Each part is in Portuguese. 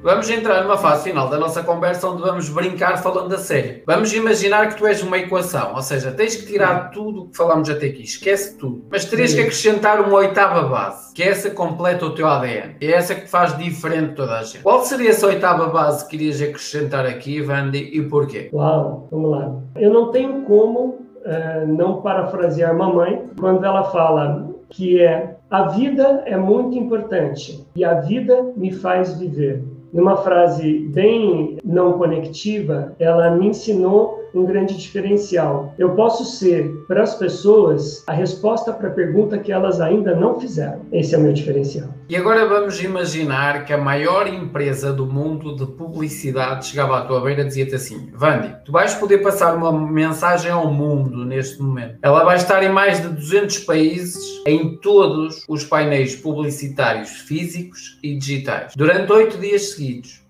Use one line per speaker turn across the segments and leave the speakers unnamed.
Vamos entrar numa fase final da nossa conversa onde vamos brincar falando a sério. Vamos imaginar que tu és uma equação, ou seja, tens que tirar tudo o que falamos até aqui, esquece tudo. Mas terias que acrescentar uma oitava base, que é essa que completa o teu ADN. É essa que faz diferente toda a gente. Qual seria essa oitava base que querias acrescentar aqui, Vandy, e porquê?
Uau, vamos lá. Eu não tenho como uh, não parafrasear mamãe quando ela fala que é a vida é muito importante e a vida me faz viver. Numa frase bem não conectiva, ela me ensinou um grande diferencial. Eu posso ser para as pessoas a resposta para a pergunta que elas ainda não fizeram. Esse é o meu diferencial.
E agora vamos imaginar que a maior empresa do mundo de publicidade chegava à tua beira e dizia-te assim: Vandi, tu vais poder passar uma mensagem ao mundo neste momento. Ela vai estar em mais de 200 países, em todos os painéis publicitários físicos e digitais, durante oito dias seguidos.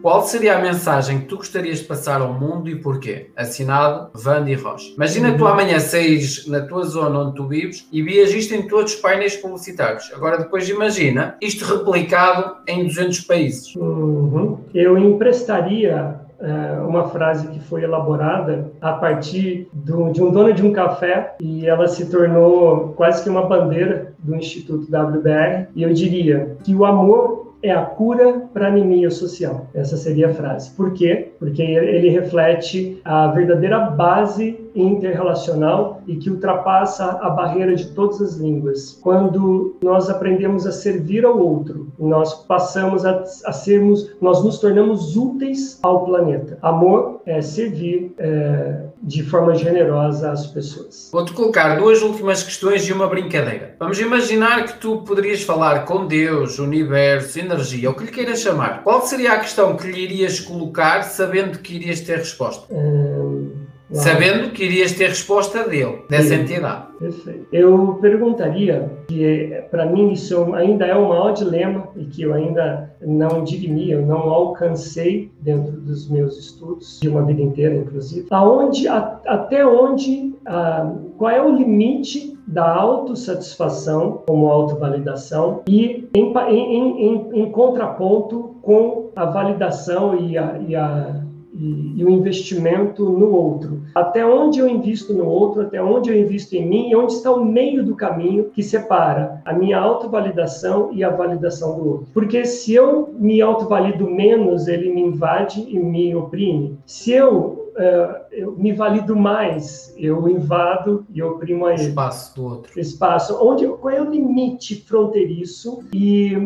Qual seria a mensagem que tu gostarias de passar ao mundo e porquê? Assinado Vandi Rocha. Imagina uhum. tu amanhã saís na tua zona onde tu vives e vias isto em todos os painéis publicitários. Agora depois imagina isto replicado em 200 países.
Uhum. Eu emprestaria uh, uma frase que foi elaborada a partir do, de um dono de um café e ela se tornou quase que uma bandeira do Instituto WBR. E eu diria que o amor é a cura para anemia social. Essa seria a frase. Por quê? Porque ele reflete a verdadeira base interrelacional e que ultrapassa a barreira de todas as línguas. Quando nós aprendemos a servir ao outro, nós passamos a, a sermos, nós nos tornamos úteis ao planeta. Amor é servir é, de forma generosa às pessoas.
Vou-te colocar duas últimas questões e uma brincadeira. Vamos imaginar que tu poderias falar com Deus, universo, energia, o que lhe queiras chamar. Qual seria a questão que lhe irias colocar sabendo que irias ter resposta? Hum sabendo que irias ter resposta dele, dessa Sim. entidade.
Perfeito. Eu perguntaria, que para mim isso ainda é o maior dilema e que eu ainda não digni, eu não alcancei dentro dos meus estudos, de uma vida inteira, inclusive, aonde, a, até onde, a, qual é o limite da autossatisfação como autovalidação e em, em, em, em contraponto com a validação e a, e a e, e, o investimento no outro. Até onde eu invisto no outro, até onde eu invisto em mim e onde está o meio do caminho que separa a minha autovalidação e a validação do outro. Porque se eu me autovalido menos, ele me invade e me oprime. Se eu uh, eu me valido mais, eu invado e oprimo a ele.
Espaço do outro.
Espaço. Onde, qual é o limite fronteiriço? E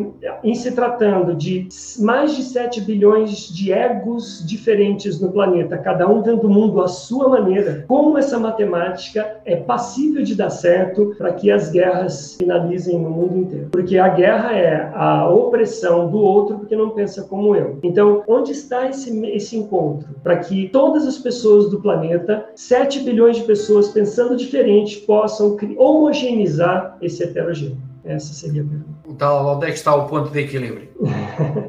em se tratando de mais de 7 bilhões de egos diferentes no planeta, cada um vendo o mundo à sua maneira, como essa matemática é passível de dar certo para que as guerras finalizem no mundo inteiro? Porque a guerra é a opressão do outro porque não pensa como eu. Então, onde está esse, esse encontro? Para que todas as as pessoas do planeta, 7 bilhões de pessoas pensando diferente, possam homogeneizar esse heterogêneo? Essa seria a pergunta.
Então, onde é que está o ponto de equilíbrio?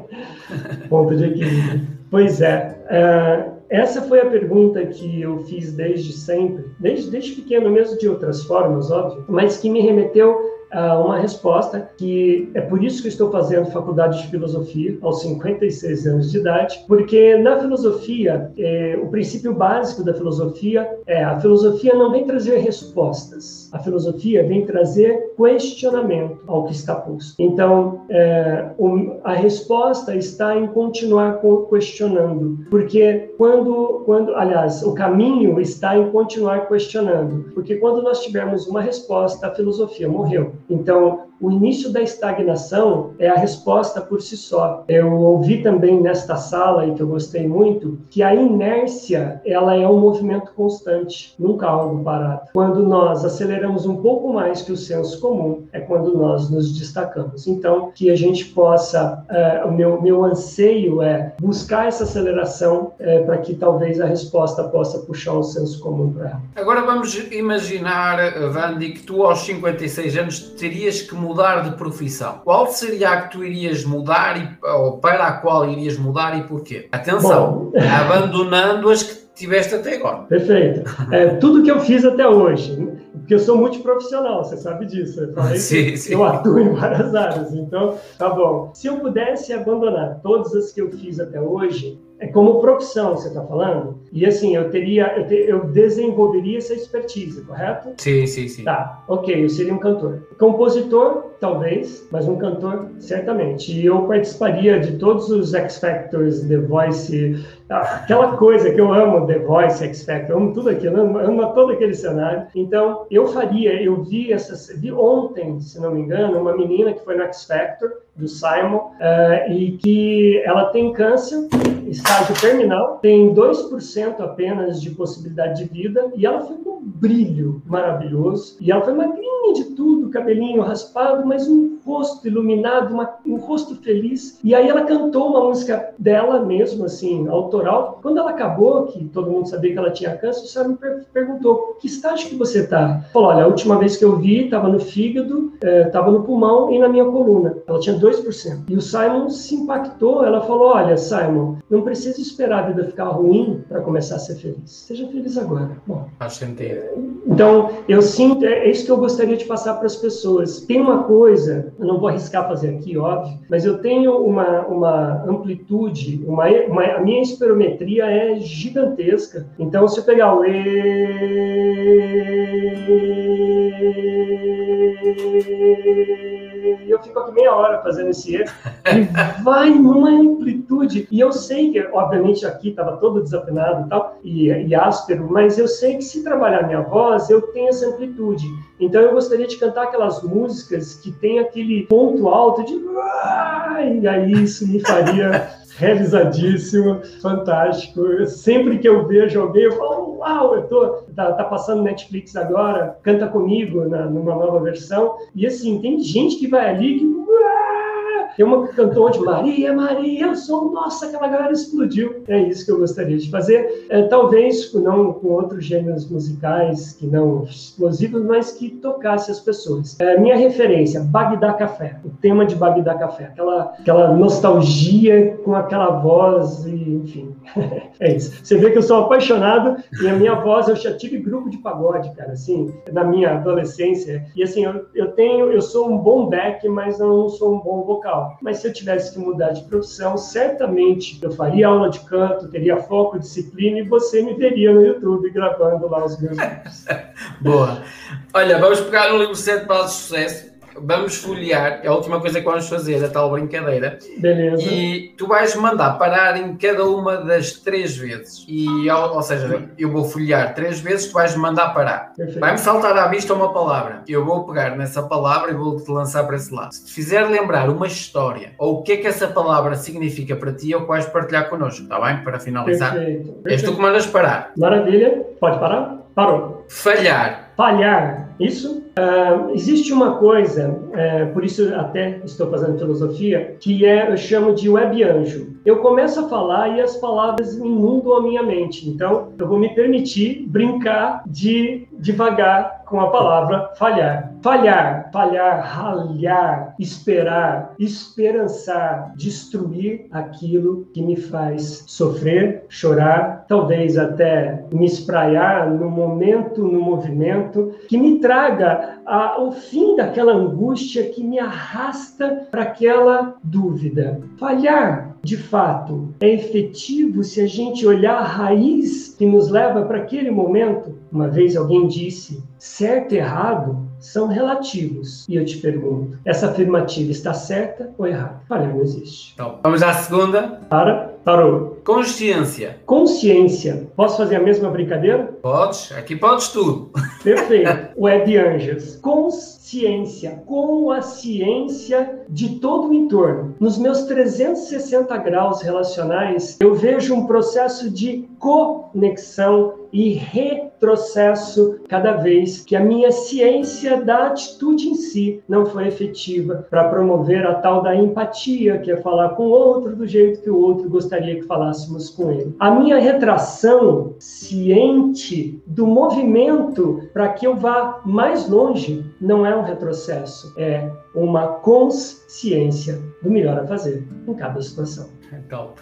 ponto de equilíbrio. Pois é. Uh, essa foi a pergunta que eu fiz desde sempre, desde, desde pequeno, mesmo de outras formas, óbvio, mas que me remeteu uma resposta que é por isso que estou fazendo faculdade de filosofia aos 56 anos de idade, porque na filosofia, é, o princípio básico da filosofia é a filosofia não vem trazer respostas, a filosofia vem trazer questionamento ao que está posto. Então, é, um, a resposta está em continuar questionando, porque quando, quando, aliás, o caminho está em continuar questionando, porque quando nós tivermos uma resposta, a filosofia morreu. Então, o início da estagnação é a resposta por si só. Eu ouvi também nesta sala, e que eu gostei muito, que a inércia ela é um movimento constante, nunca algo parado. Quando nós aceleramos um pouco mais que o senso comum, é quando nós nos destacamos. Então, que a gente possa, uh, o meu, meu anseio é buscar essa aceleração uh, para que talvez a resposta possa puxar o senso comum para ela.
Agora vamos imaginar, Vandi, que tu aos 56 anos terias que mudar de profissão, qual seria a que tu irias mudar e, ou para a qual irias mudar e porquê? Atenção, Bom. abandonando as que tiveste até agora.
Perfeito. É, tudo que eu fiz até hoje, porque eu sou multiprofissional, você sabe disso. Eu, falei
sim, sim.
eu atuo em várias áreas, então tá bom. Se eu pudesse abandonar todas as que eu fiz até hoje, é como profissão, você está falando? E assim, eu teria, eu, te, eu, desenvolveria essa expertise, correto?
Sim, sim, sim.
Tá, ok, eu seria um cantor. Compositor, talvez, mas um cantor, certamente. E eu participaria de todos os X Factors, The Voice, aquela coisa que eu amo, The Voice, X Factor, amo tudo aquilo, amo, amo todo aquele cenário. Então, eu faria, eu vi essas, vi ontem, se não me engano, uma menina que foi no X Factor, do Simon, uh, e que ela tem câncer, estágio terminal, tem 2% apenas de possibilidade de vida, e ela foi com um brilho maravilhoso, e ela foi magrinha de tudo, cabelinho raspado, mas um rosto iluminado, uma, um rosto feliz, e aí ela cantou uma música dela mesmo, assim, autoral. Quando ela acabou, que todo mundo sabia que ela tinha câncer, o Simon per perguntou, que estágio que você está? Falou, olha, a última vez que eu vi, estava no fígado, estava eh, no pulmão e na minha coluna. Ela tinha 2%. E o Simon se impactou. Ela falou: Olha, Simon, não precisa esperar a vida ficar ruim para começar a ser feliz. Seja feliz agora. Bom,
Faz sentido.
Então, eu sinto, é, é isso que eu gostaria de passar para as pessoas. Tem uma coisa, eu não vou arriscar fazer aqui, óbvio, mas eu tenho uma, uma amplitude, uma, uma, a minha espirometria é gigantesca. Então, se eu pegar o E eu fico aqui meia hora fazendo esse erro, e vai numa amplitude. E eu sei obviamente, aqui estava todo desafinado e tal, e, e áspero, mas eu sei que se trabalhar minha voz, eu tenho essa amplitude. Então eu gostaria de cantar aquelas músicas que tem aquele ponto alto de. E aí isso me faria realizadíssimo, fantástico. Sempre que eu vejo alguém, eu falo, uau, eu tô, tá, tá passando Netflix agora, canta comigo na, numa nova versão. E assim, tem gente que vai ali que tem uma que cantou de Maria, Maria, o som, nossa, aquela galera explodiu. É isso que eu gostaria de fazer. É, talvez não com outros gêneros musicais que não explosivos, mas que tocasse as pessoas. É, minha referência, Bagdá Café, o tema de Bagdá Café, aquela, aquela nostalgia com aquela voz, e, enfim, é isso. Você vê que eu sou apaixonado e a minha voz, eu já tive grupo de pagode, cara, assim, na minha adolescência. E assim, eu, eu tenho, eu sou um bom back, mas eu não sou um bom vocal. Mas se eu tivesse que mudar de profissão, certamente eu faria aula de canto, teria foco, disciplina e você me veria no YouTube gravando lá os meus vídeos.
Boa. Olha, vamos pegar no livro 7 para o sucesso vamos folhear, é a última coisa que vamos fazer, a tal brincadeira.
Beleza.
E tu vais mandar parar em cada uma das três vezes. E, ou, ou seja, eu vou folhear três vezes, tu vais mandar parar. Vai-me saltar à vista uma palavra. Eu vou pegar nessa palavra e vou-te lançar para esse lado. Se te fizer lembrar uma história, ou o que é que essa palavra significa para ti, é o que vais partilhar connosco, está bem? Para finalizar.
Perfeito. Perfeito.
És tu que mandas parar.
Maravilha. Pode parar? Parou.
Falhar.
Falhar. Isso? Uh, existe uma coisa, uh, por isso até estou fazendo filosofia, que é, eu chamo de web anjo. Eu começo a falar e as palavras inundam a minha mente. Então, eu vou me permitir brincar de devagar com a palavra falhar. Falhar, falhar, ralhar, esperar, esperançar, destruir aquilo que me faz sofrer, chorar, talvez até me espraiar no momento, no movimento, que me traga a, o fim daquela angústia que me arrasta para aquela dúvida. Falhar, de fato, é efetivo se a gente olhar a raiz que nos leva para aquele momento? Uma vez alguém disse: certo e errado são relativos. E eu te pergunto: essa afirmativa está certa ou errada? Falha, não existe.
Então, vamos à segunda.
Para, parou.
Consciência.
Consciência. Posso fazer a mesma brincadeira?
Podes, aqui podes tudo.
Perfeito. Web Anjos. Consciência. Com a ciência de todo o entorno. Nos meus 360 graus relacionais, eu vejo um processo de conexão e retrocesso cada vez que a minha ciência da atitude em si não foi efetiva para promover a tal da empatia, que é falar com o outro do jeito que o outro gostaria que falássemos com ele. A minha retração ciente do movimento para que eu vá mais longe não é um retrocesso, é uma consciência ciência do melhor a fazer em cada situação.
Top.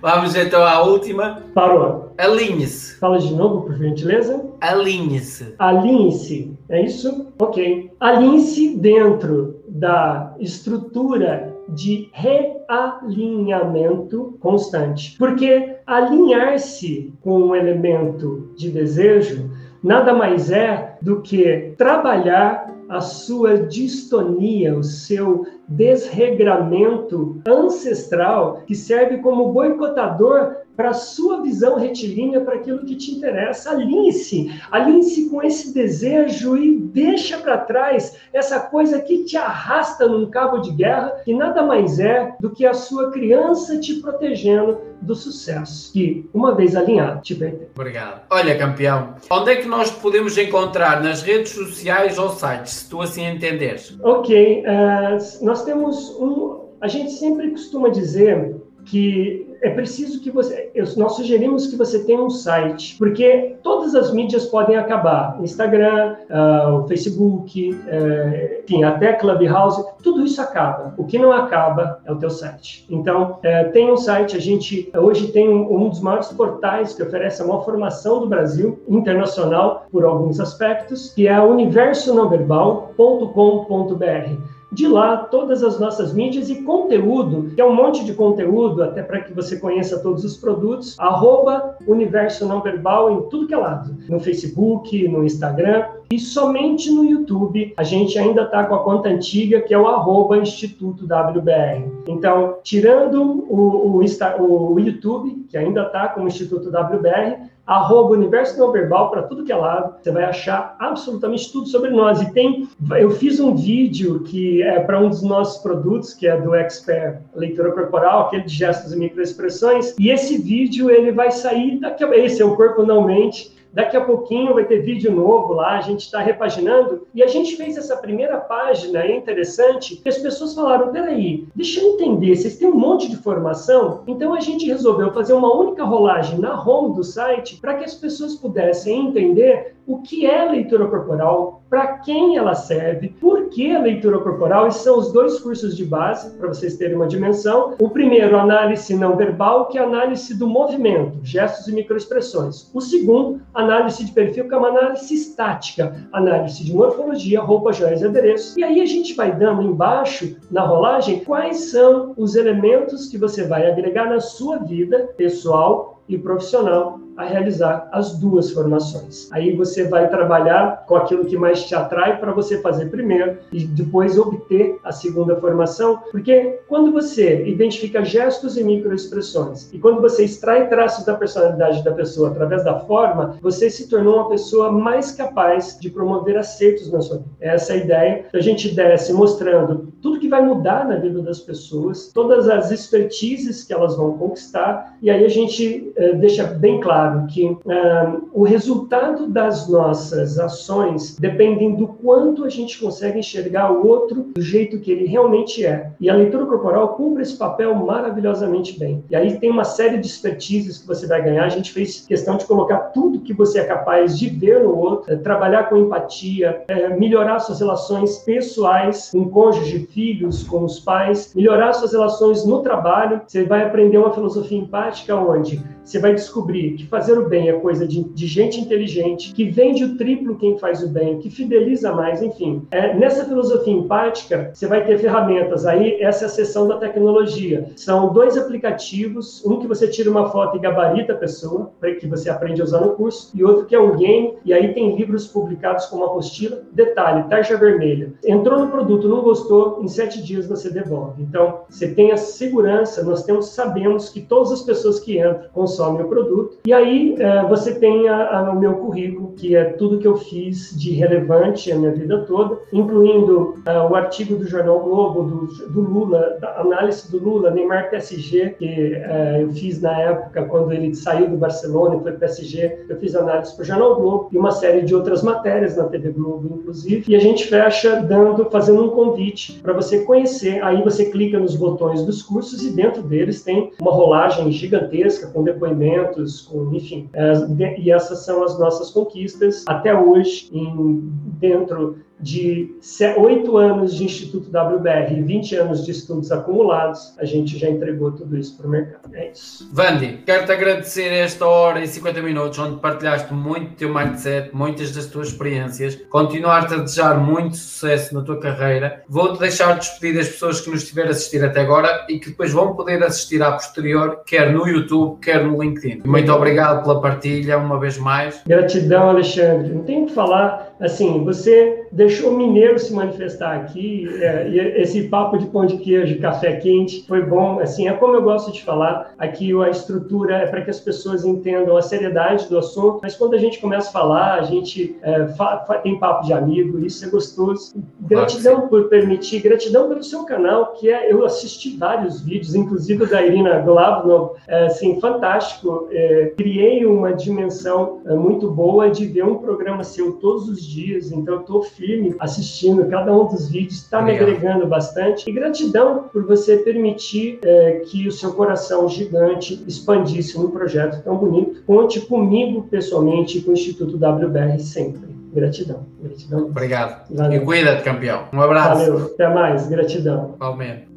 Vamos então à última.
Parou.
Alinhe-se.
Fala de novo, por gentileza.
Alinhe-se.
Alinhe-se. É isso? Ok. Alinhe-se dentro da estrutura de realinhamento constante. Porque alinhar-se com um elemento de desejo nada mais é do que trabalhar a sua distonia, o seu desregramento ancestral que serve como boicotador para a sua visão retilínea, para aquilo que te interessa. Alinhe-se, alinhe-se com esse desejo e deixa para trás essa coisa que te arrasta num cabo de guerra, que nada mais é do que a sua criança te protegendo do sucesso, que, uma vez alinhado, te pertence.
Obrigado. Olha, campeão, onde é que nós podemos encontrar nas redes sociais ou sites, se tu assim entenderes?
Ok, uh, nós temos um. A gente sempre costuma dizer que é preciso que você. Nós sugerimos que você tenha um site, porque todas as mídias podem acabar. Instagram, uh, Facebook, uh, enfim, até Clubhouse, tudo isso acaba. O que não acaba é o teu site. Então, uh, tem um site, a gente hoje tem um, um dos maiores portais que oferece a maior formação do Brasil, internacional, por alguns aspectos, que é universononverbal.com.br. De lá, todas as nossas mídias e conteúdo, que é um monte de conteúdo, até para que você conheça todos os produtos, arroba Universo Não Verbal em tudo que é lado. No Facebook, no Instagram e somente no YouTube a gente ainda está com a conta antiga, que é o arroba Instituto WBR. Então, tirando o, o, o YouTube, que ainda está como Instituto WBR, arroba Universo Não Verbal para tudo que é lado. Você vai achar absolutamente tudo sobre nós. E tem, eu fiz um vídeo que é para um dos nossos produtos, que é do Expert Leitura Corporal, aquele de gestos e microexpressões. E esse vídeo ele vai sair daqui a esse é o corpo não mente Daqui a pouquinho vai ter vídeo novo lá, a gente está repaginando. E a gente fez essa primeira página, interessante, que as pessoas falaram: peraí, deixa eu entender, vocês têm um monte de formação? Então a gente resolveu fazer uma única rolagem na home do site para que as pessoas pudessem entender o que é leitura corporal, para quem ela serve, por que a leitura corporal, esses são os dois cursos de base, para vocês terem uma dimensão. O primeiro, análise não verbal, que é análise do movimento, gestos e microexpressões. O segundo, análise de perfil, que é uma análise estática, análise de morfologia, roupa, joias e adereços. E aí a gente vai dando embaixo, na rolagem, quais são os elementos que você vai agregar na sua vida pessoal e profissional a realizar as duas formações. Aí você vai trabalhar com aquilo que mais te atrai para você fazer primeiro e depois obter a segunda formação, porque quando você identifica gestos e microexpressões e quando você extrai traços da personalidade da pessoa através da forma, você se tornou uma pessoa mais capaz de promover acertos na sua vida. Essa é a ideia. A gente desce mostrando tudo que vai mudar na vida das pessoas, todas as expertises que elas vão conquistar, e aí a gente uh, deixa bem claro que uh, o resultado das nossas ações dependem do quanto a gente consegue enxergar o outro do jeito que ele realmente é. E a leitura corporal cumpre esse papel maravilhosamente bem. E aí tem uma série de expertises que você vai ganhar. A gente fez questão de colocar tudo que você é capaz de ver no outro, é, trabalhar com empatia, é, melhorar suas relações pessoais com cônjuge, filhos, com os pais, melhorar suas relações no trabalho. Você vai aprender uma filosofia empática onde você vai descobrir que fazer o bem é coisa de, de, gente inteligente, que vende o triplo quem faz o bem, que fideliza mais, enfim. É, nessa filosofia empática, você vai ter ferramentas. Aí, essa é a seção da tecnologia. São dois aplicativos, um que você tira uma foto e gabarita a pessoa, que você aprende a usar no curso, e outro que é um game, e aí tem livros publicados como apostila. Detalhe, tarja vermelha. Entrou no produto, não gostou, em sete dias você devolve. Então, você tem a segurança, nós temos, sabemos que todas as pessoas que entram consomem o produto, e aí é, você tem a, a, o meu currículo, que é tudo que eu fiz de relevante a minha vida toda, incluindo é, o artigo do Jornal Globo, do, do, Lula, da análise do Lula, Neymar PSG, que é, eu fiz na época quando ele saiu do Barcelona e foi PSG, eu fiz análise para o Jornal Globo e uma série de outras matérias na TV Globo, inclusive, e a gente fecha dando, fazendo um convite para você conhecer, aí você clica nos botões dos cursos e dentro deles tem uma rolagem gigantesca com depoimentos, com enfim. E essas são as nossas conquistas até hoje em, dentro de oito anos de Instituto WBR e 20 anos de estudos acumulados, a gente já entregou tudo isso para o mercado. É isso.
Vandi, quero-te agradecer esta hora e 50 minutos, onde partilhaste muito do teu mindset, muitas das tuas experiências, continuar-te a desejar muito sucesso na tua carreira. Vou-te deixar despedir das pessoas que nos estiver a assistir até agora e que depois vão poder assistir à posterior, quer no YouTube, quer no LinkedIn. Muito obrigado pela partilha, uma vez mais.
Gratidão, Alexandre. Não tenho o que falar assim, você deixou o mineiro se manifestar aqui, é, e esse papo de pão de queijo, café quente, foi bom. Assim, é como eu gosto de falar, aqui a estrutura é para que as pessoas entendam a seriedade do assunto, mas quando a gente começa a falar, a gente é, fa, tem papo de amigo, isso é gostoso. Gratidão por permitir, gratidão pelo seu canal, que é, eu assisti vários vídeos, inclusive da Irina Glavno, é, assim, fantástico. É, criei uma dimensão é, muito boa de ver um programa seu todos os dias, então estou firme assistindo cada um dos vídeos, está me agregando bastante. E gratidão por você permitir é, que o seu coração gigante expandisse num projeto tão bonito. Conte comigo pessoalmente e com o Instituto WBR sempre. Gratidão. Gratidão.
Obrigado. Valeu. E cuida-te, campeão. Um abraço.
Valeu. Até mais. Gratidão.
Igualmente.